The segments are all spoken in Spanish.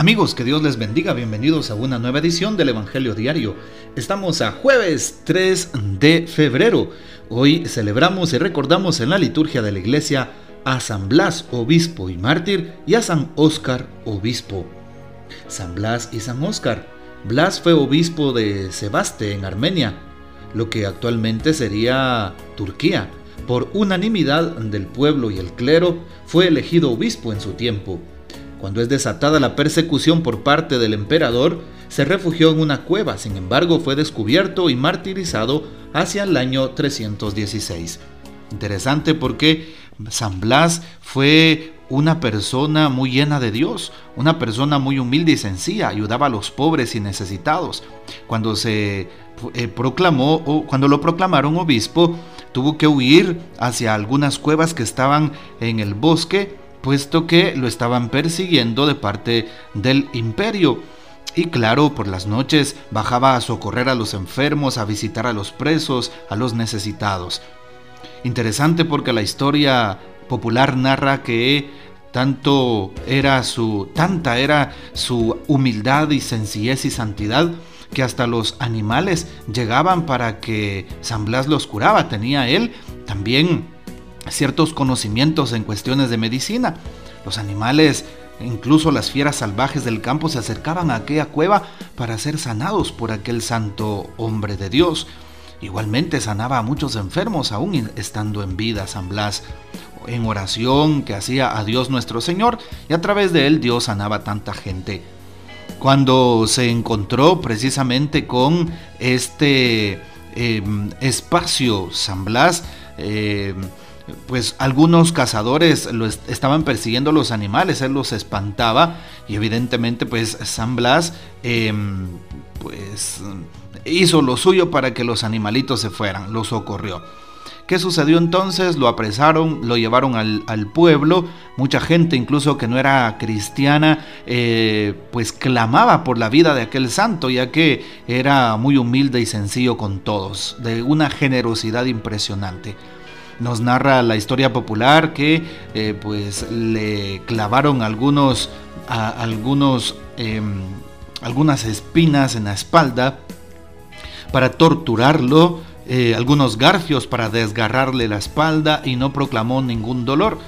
Amigos, que Dios les bendiga, bienvenidos a una nueva edición del Evangelio Diario. Estamos a jueves 3 de febrero. Hoy celebramos y recordamos en la liturgia de la iglesia a San Blas, obispo y mártir, y a San Óscar, obispo. San Blas y San Óscar. Blas fue obispo de Sebaste en Armenia, lo que actualmente sería Turquía. Por unanimidad del pueblo y el clero, fue elegido obispo en su tiempo. Cuando es desatada la persecución por parte del emperador, se refugió en una cueva, sin embargo fue descubierto y martirizado hacia el año 316. Interesante porque San Blas fue una persona muy llena de Dios, una persona muy humilde y sencilla, ayudaba a los pobres y necesitados. Cuando se eh, proclamó o cuando lo proclamaron obispo, tuvo que huir hacia algunas cuevas que estaban en el bosque puesto que lo estaban persiguiendo de parte del imperio. Y claro, por las noches bajaba a socorrer a los enfermos, a visitar a los presos, a los necesitados. Interesante porque la historia popular narra que tanto era su tanta era su humildad y sencillez y santidad que hasta los animales llegaban para que San Blas los curaba. Tenía él también ciertos conocimientos en cuestiones de medicina. Los animales, incluso las fieras salvajes del campo, se acercaban a aquella cueva para ser sanados por aquel santo hombre de Dios. Igualmente sanaba a muchos enfermos aún estando en vida San Blas, en oración que hacía a Dios nuestro Señor y a través de él Dios sanaba tanta gente. Cuando se encontró precisamente con este em, espacio San Blas, em, pues algunos cazadores lo estaban persiguiendo los animales, él los espantaba y evidentemente pues San Blas em, pues hizo lo suyo para que los animalitos se fueran, los socorrió. ¿Qué sucedió entonces? Lo apresaron, lo llevaron al, pueblo, mucha gente incluso que no era cristiana, eh, pues clamaba por la vida de aquel santo, ya que era muy humilde y sencillo con todos, de una generosidad impresionante nos narra la historia popular que eh, pues le clavaron algunos, algunos em, algunas espinas en la espalda para torturarlo, eh, algunos garfios para desgarrarle la espalda y no proclamó ningún dolor.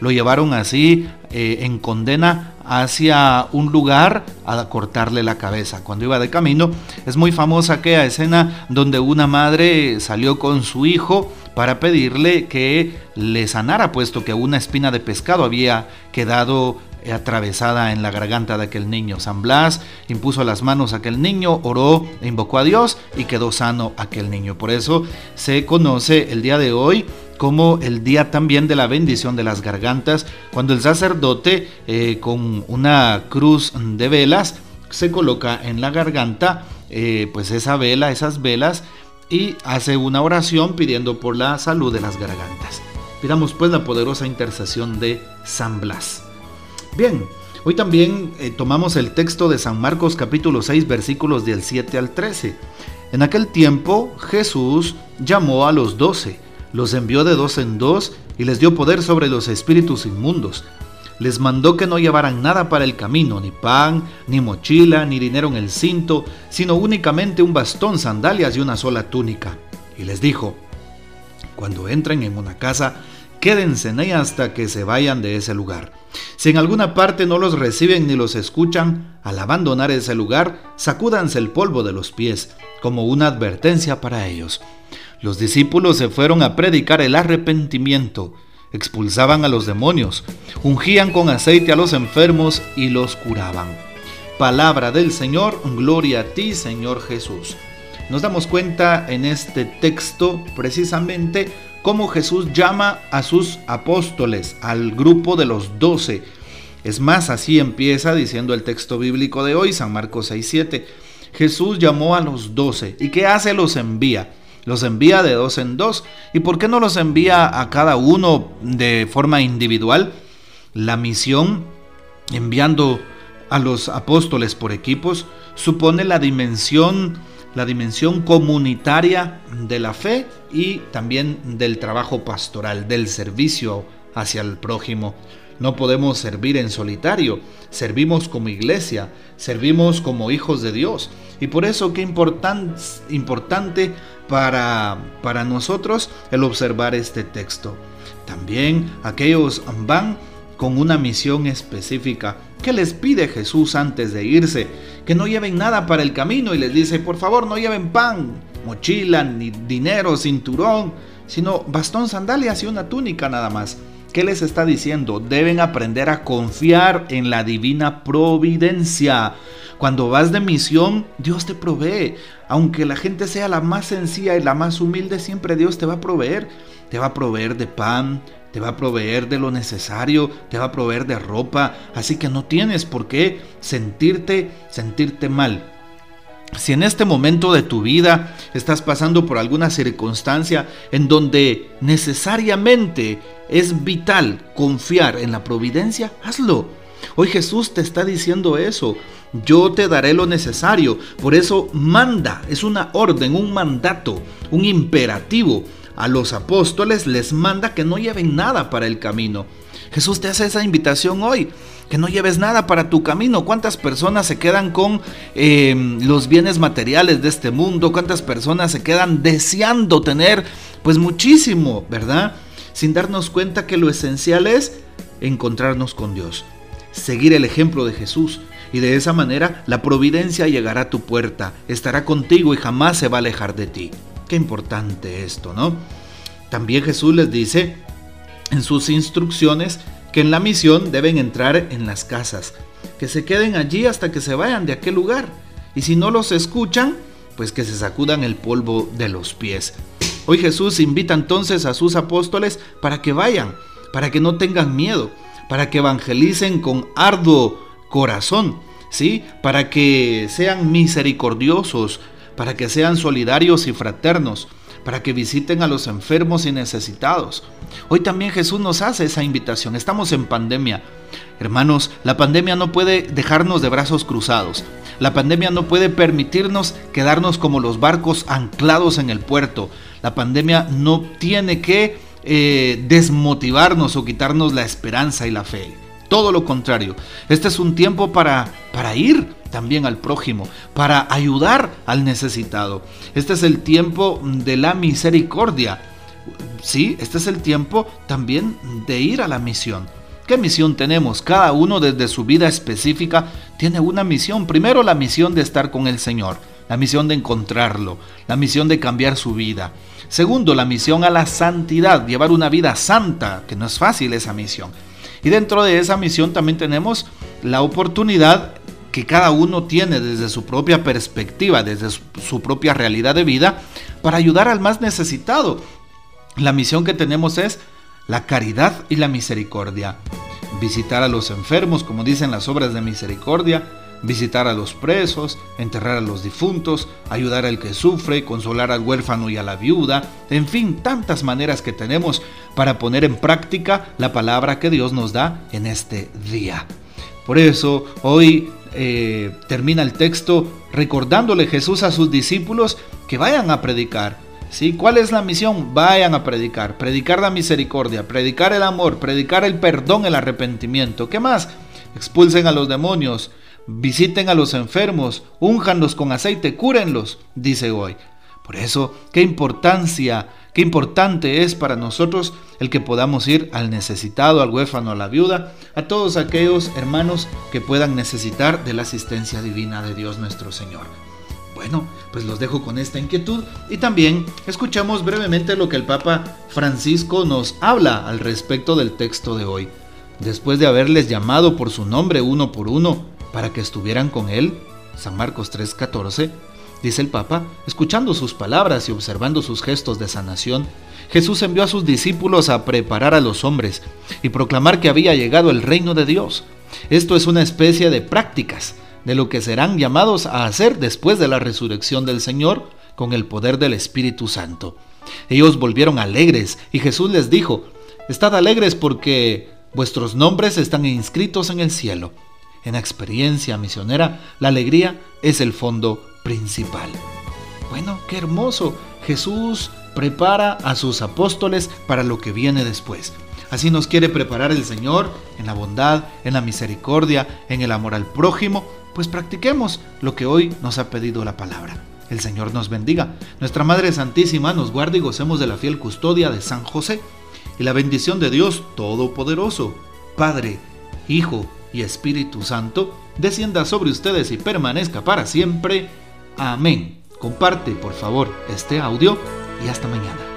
Lo llevaron así eh, en condena hacia un lugar a cortarle la cabeza. Cuando iba de camino, es muy famosa aquella escena donde una madre salió con su hijo para pedirle que le sanara, puesto que una espina de pescado había quedado atravesada en la garganta de aquel niño. San Blas impuso las manos a aquel niño, oró, e invocó a Dios y quedó sano aquel niño. Por eso se conoce el día de hoy como el día también de la bendición de las gargantas, cuando el sacerdote eh, con una cruz de velas se coloca en la garganta, eh, pues esa vela, esas velas, y hace una oración pidiendo por la salud de las gargantas. Pidamos pues la poderosa intercesión de San Blas. Bien, hoy también eh, tomamos el texto de San Marcos capítulo 6 versículos del 7 al 13. En aquel tiempo Jesús llamó a los doce, los envió de dos en dos y les dio poder sobre los espíritus inmundos les mandó que no llevaran nada para el camino, ni pan, ni mochila, ni dinero en el cinto, sino únicamente un bastón, sandalias y una sola túnica. Y les dijo, cuando entren en una casa, quédense en ella hasta que se vayan de ese lugar. Si en alguna parte no los reciben ni los escuchan, al abandonar ese lugar, sacúdanse el polvo de los pies, como una advertencia para ellos. Los discípulos se fueron a predicar el arrepentimiento expulsaban a los demonios, ungían con aceite a los enfermos y los curaban. Palabra del Señor, gloria a ti Señor Jesús. Nos damos cuenta en este texto precisamente cómo Jesús llama a sus apóstoles, al grupo de los doce. Es más, así empieza diciendo el texto bíblico de hoy, San Marcos 6.7. Jesús llamó a los doce. ¿Y qué hace? Los envía. Los envía de dos en dos. ¿Y por qué no los envía a cada uno de forma individual? La misión, enviando a los apóstoles por equipos, supone la dimensión, la dimensión comunitaria de la fe y también del trabajo pastoral, del servicio hacia el prójimo. no podemos servir en solitario, servimos como iglesia, servimos como hijos de Dios. Y por eso qué importante para, para nosotros el observar este texto. También aquellos van con una misión específica. ¿Qué les pide Jesús antes de irse? Que no lleven nada para el camino y les dice, por favor no lleven pan, mochila, ni dinero, cinturón, sino bastón, sandalias y una túnica nada más. ¿Qué les está diciendo? Deben aprender a confiar en la divina providencia. Cuando vas de misión, Dios te provee. Aunque la gente sea la más sencilla y la más humilde, siempre Dios te va a proveer. Te va a proveer de pan, te va a proveer de lo necesario, te va a proveer de ropa, así que no tienes por qué sentirte sentirte mal. Si en este momento de tu vida estás pasando por alguna circunstancia en donde necesariamente es vital confiar en la providencia, hazlo. Hoy Jesús te está diciendo eso. Yo te daré lo necesario. Por eso manda, es una orden, un mandato, un imperativo a los apóstoles les manda que no lleven nada para el camino. Jesús te hace esa invitación hoy, que no lleves nada para tu camino. ¿Cuántas personas se quedan con em, los bienes materiales de este mundo? ¿Cuántas personas se quedan deseando tener pues muchísimo, verdad? Sin darnos cuenta que lo esencial es encontrarnos con Dios, seguir el ejemplo de Jesús. Y de esa manera la providencia llegará a tu puerta, estará contigo y jamás se va a alejar de ti. Qué importante esto, ¿no? También Jesús les dice en sus instrucciones que en la misión deben entrar en las casas, que se queden allí hasta que se vayan de aquel lugar. Y si no los escuchan, pues que se sacudan el polvo de los pies. Hoy Jesús invita entonces a sus apóstoles para que vayan, para que no tengan miedo, para que evangelicen con arduo corazón, ¿sí? Para que sean misericordiosos, para que sean solidarios y fraternos, para que visiten a los enfermos y necesitados. Hoy también Jesús nos hace esa invitación. Estamos en pandemia. Hermanos, la pandemia no puede dejarnos de brazos cruzados. La pandemia no puede permitirnos quedarnos como los barcos anclados en el puerto. La pandemia no tiene que eh, desmotivarnos o quitarnos la esperanza y la fe. Todo lo contrario. Este es un tiempo para, para ir también al prójimo, para ayudar al necesitado. Este es el tiempo de la misericordia. Sí, este es el tiempo también de ir a la misión. ¿Qué misión tenemos? Cada uno desde su vida específica tiene una misión. Primero la misión de estar con el Señor, la misión de encontrarlo, la misión de cambiar su vida. Segundo, la misión a la santidad, llevar una vida santa, que no es fácil esa misión. Y dentro de esa misión también tenemos la oportunidad que cada uno tiene desde su propia perspectiva, desde su propia realidad de vida, para ayudar al más necesitado. La misión que tenemos es la caridad y la misericordia. Visitar a los enfermos, como dicen las obras de misericordia, visitar a los presos, enterrar a los difuntos, ayudar al que sufre, consolar al huérfano y a la viuda, en fin, tantas maneras que tenemos para poner en práctica la palabra que Dios nos da en este día. Por eso hoy eh, termina el texto recordándole Jesús a sus discípulos que vayan a predicar. ¿sí? ¿Cuál es la misión? Vayan a predicar. Predicar la misericordia, predicar el amor, predicar el perdón, el arrepentimiento. ¿Qué más? Expulsen a los demonios, visiten a los enfermos, únjanlos con aceite, cúrenlos, dice hoy. Por eso, qué importancia Qué importante es para nosotros el que podamos ir al necesitado, al huérfano, a la viuda, a todos aquellos hermanos que puedan necesitar de la asistencia divina de Dios nuestro Señor. Bueno, pues los dejo con esta inquietud y también escuchamos brevemente lo que el Papa Francisco nos habla al respecto del texto de hoy. Después de haberles llamado por su nombre uno por uno para que estuvieran con él, San Marcos 3:14, dice el Papa, escuchando sus palabras y observando sus gestos de sanación, Jesús envió a sus discípulos a preparar a los hombres y proclamar que había llegado el reino de Dios. Esto es una especie de prácticas de lo que serán llamados a hacer después de la resurrección del Señor con el poder del Espíritu Santo. Ellos volvieron alegres y Jesús les dijo, Estad alegres porque vuestros nombres están inscritos en el cielo. En experiencia misionera, la alegría es el fondo principal. Bueno, qué hermoso. Jesús prepara a sus apóstoles para lo que viene después. Así nos quiere preparar el Señor en la bondad, en la misericordia, en el amor al prójimo, pues practiquemos lo que hoy nos ha pedido la palabra. El Señor nos bendiga. Nuestra Madre Santísima nos guarde y gocemos de la fiel custodia de San José. Y la bendición de Dios Todopoderoso, Padre, Hijo y Espíritu Santo, descienda sobre ustedes y permanezca para siempre. Amén. Comparte, por favor, este audio y hasta mañana.